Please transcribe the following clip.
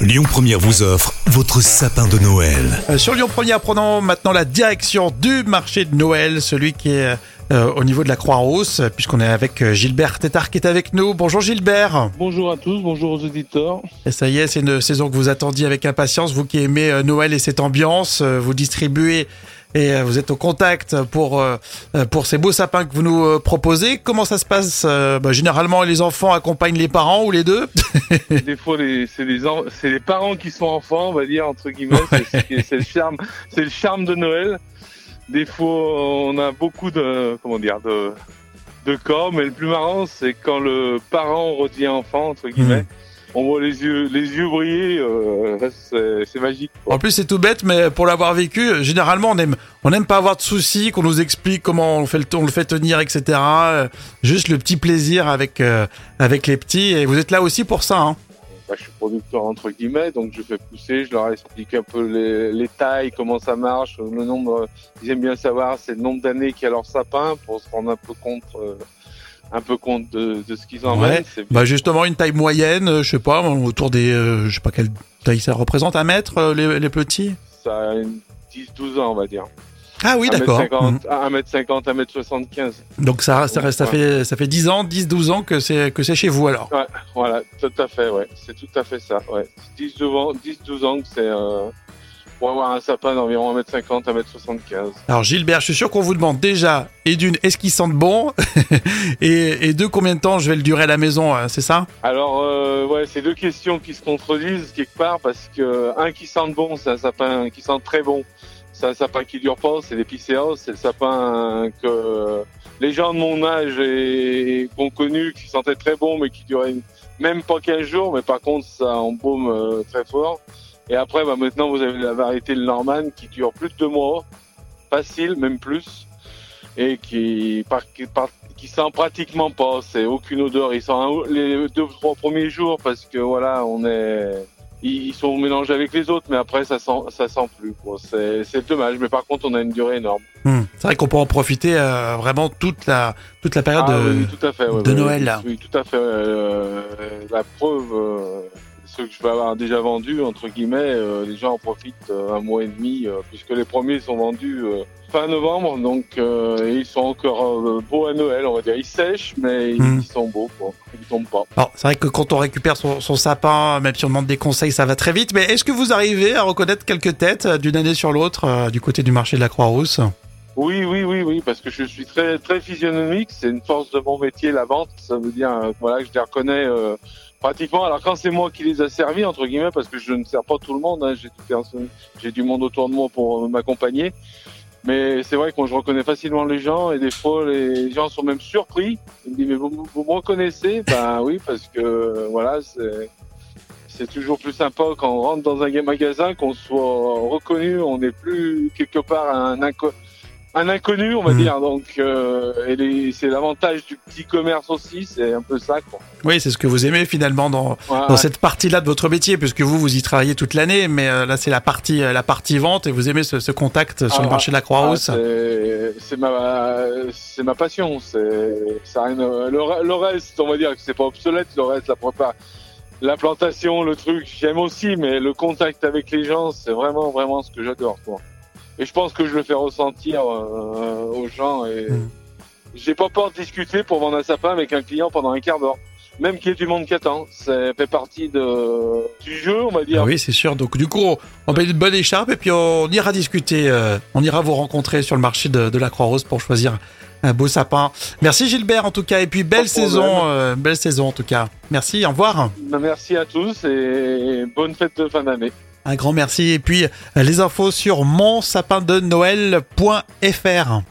Lyon Première vous offre votre sapin de Noël. Euh, Sur Lyon Première, prenons maintenant la direction du marché de Noël, celui qui est euh, au niveau de la Croix-Rousse, puisqu'on est avec euh, Gilbert Tétard qui est avec nous. Bonjour Gilbert. Bonjour à tous, bonjour aux auditeurs. Et ça y est, c'est une saison que vous attendiez avec impatience. Vous qui aimez euh, Noël et cette ambiance, euh, vous distribuez et euh, vous êtes au contact pour euh, euh, pour ces beaux sapins que vous nous proposez. Comment ça se passe bah, Généralement, les enfants accompagnent les parents ou les deux? Des fois, c'est les, les parents qui sont enfants, on va dire entre guillemets. Est- C'est le charme, c'est le charme de Noël. Des fois, on a beaucoup de comment dire de de corps, mais le plus marrant, c'est quand le parent redevient enfant entre guillemets. On voit les yeux les yeux briller, euh, c'est magique. quoi. En plus, c'est tout bête, mais pour l'avoir vécu, généralement, on aime, on n'aime pas avoir de soucis, qu'on nous explique comment on fait le, on le fait tenir, etc. Euh, Juste le petit plaisir avec, euh, avec les petits. Et vous êtes là aussi pour ça. Hein. Bah, je suis producteur entre guillemets, donc je fais pousser, je leur explique un peu les, les tailles, comment ça marche, le nombre. euh, Ils aiment bien savoir, c'est le nombre d'années qu'il y a leur sapin pour se rendre un peu compte, euh, un peu compte de, de ce qu'ils en Ouais. C'est Bah justement, une taille moyenne, euh, je sais pas, autour des, euh, je sais pas quelle taille ça représente, un mètre, euh, les, les petits? ça a une 10-12 ans, on va dire. Ah oui, d'accord. 1m50, 1m50, 1m75. Mhm. Donc ça, ça, reste- ça fait, ça fait 10 ans, 10, 12 ans que c'est, que c'est chez vous alors. Ouais, voilà, tout à fait, ouais. C'est tout à fait ça, ouais. 10-12 ans, 10-12 ans que c'est euh, pour avoir un sapin d'environ 1m50, 1m75. Alors Gilbert, je suis sûr qu'on vous demande déjà, et d'une, est-ce qu'ils sentent bon et, et deux, combien de temps je vais le durer à la maison, euh, c'est ça? Alors, euh, ouais, c'est deux questions qui se contredisent quelque part parce que un qui sent bon, c'est un sapin qui sent très bon. C'est un sapin qui dure pas, c'est l'épicéa, c'est le sapin que les gens de mon âge et, ont connu, qui sentaient très bon, mais qui duraient même pas 15 jours, mais par contre, ça embaume euh, très fort. Et après, bah, maintenant, vous avez la variété le Norman qui dure plus de deux mois, facile, même plus, et qui, par, qui, par- qui sent pratiquement pas. C'est aucune odeur. Il sent un- les deux ou trois premiers jours parce que voilà, on est, ils, ils sont mélangés avec les autres, mais après ça sent, ça sent plus. C'est, dommage. Mais par contre, on a une durée énorme. Hmm. C'est vrai qu'on peut en profiter euh, vraiment toute la, toute la période Ah de... oui, tout à fait. ouais, de ouais, Noël. Oui, tout à fait. euh, la preuve, euh, ceux que je vais avoir déjà vendus, entre guillemets, euh, les gens en profitent euh, un mois et demi, euh, puisque les premiers sont vendus fin novembre, donc ils sont encore beaux à Noël, on va dire. Ils sèchent, mais ils, Mm. ils sont beaux, quoi. Ils tombent pas. Alors, c'est vrai que quand on récupère son, son sapin, même si on demande des conseils, ça va très vite. Mais est-ce que vous arrivez à reconnaître quelques têtes d'une année sur l'autre du côté du marché de la Croix-Rousse? Oui, oui, oui, oui, parce que je suis très très physionomique. C'est une force de mon métier, la vente. Ça veut dire voilà que je les reconnais pratiquement. Alors quand c'est moi qui les a servis entre guillemets, parce que je ne sers pas tout le monde. hein, j'ai du monde autour de moi pour euh, m'accompagner. Mais c'est vrai que je reconnais facilement les gens et des fois les gens sont même surpris. Ils me disent mais vous, vous me reconnaissez? Ben oui, parce que euh, voilà c'est c'est toujours plus sympa quand on rentre dans un magasin qu'on soit reconnu. On n'est plus quelque part un inconnu un inconnu, on va Mhm. dire. Donc, euh, c'est l'avantage du petit commerce aussi, c'est un peu ça. Quoi. Oui, c'est ce que vous aimez finalement dans, Ouais, dans ouais. cette partie-là de votre métier, puisque vous, vous y travaillez toute l'année, mais euh, là, c'est la partie, euh, la partie vente et vous aimez ce, ce contact sur Ah, le marché de la Ah, Croix-Rousse. c'est c'est ma, ma passion. C'est, ça rien, le, le reste, on va dire que c'est pas obsolète. Le reste, la prépa, la plantation, le truc, j'aime aussi, mais le contact avec les gens, c'est vraiment, vraiment ce que j'adore. Et je pense que je le fais ressentir euh, aux gens. Et Mm. j'ai pas peur de discuter pour vendre un sapin avec un client pendant un quart d'heure. Même qu'il y ait du monde qui attend. Ça fait partie de, du jeu, on va dire. Ah oui, c'est sûr. Donc, du coup, on met une bonne écharpe et puis on ira discuter. euh, on ira vous rencontrer sur le marché de, de la Croix-Rousse pour choisir un beau sapin. Merci Gilbert, en tout cas. Et puis, belle Pas saison, euh, belle saison, en tout cas. Merci, au revoir. Merci à tous et bonne fête de fin d'année. Un grand merci. Et puis, les infos sur monsapindenoël.fr.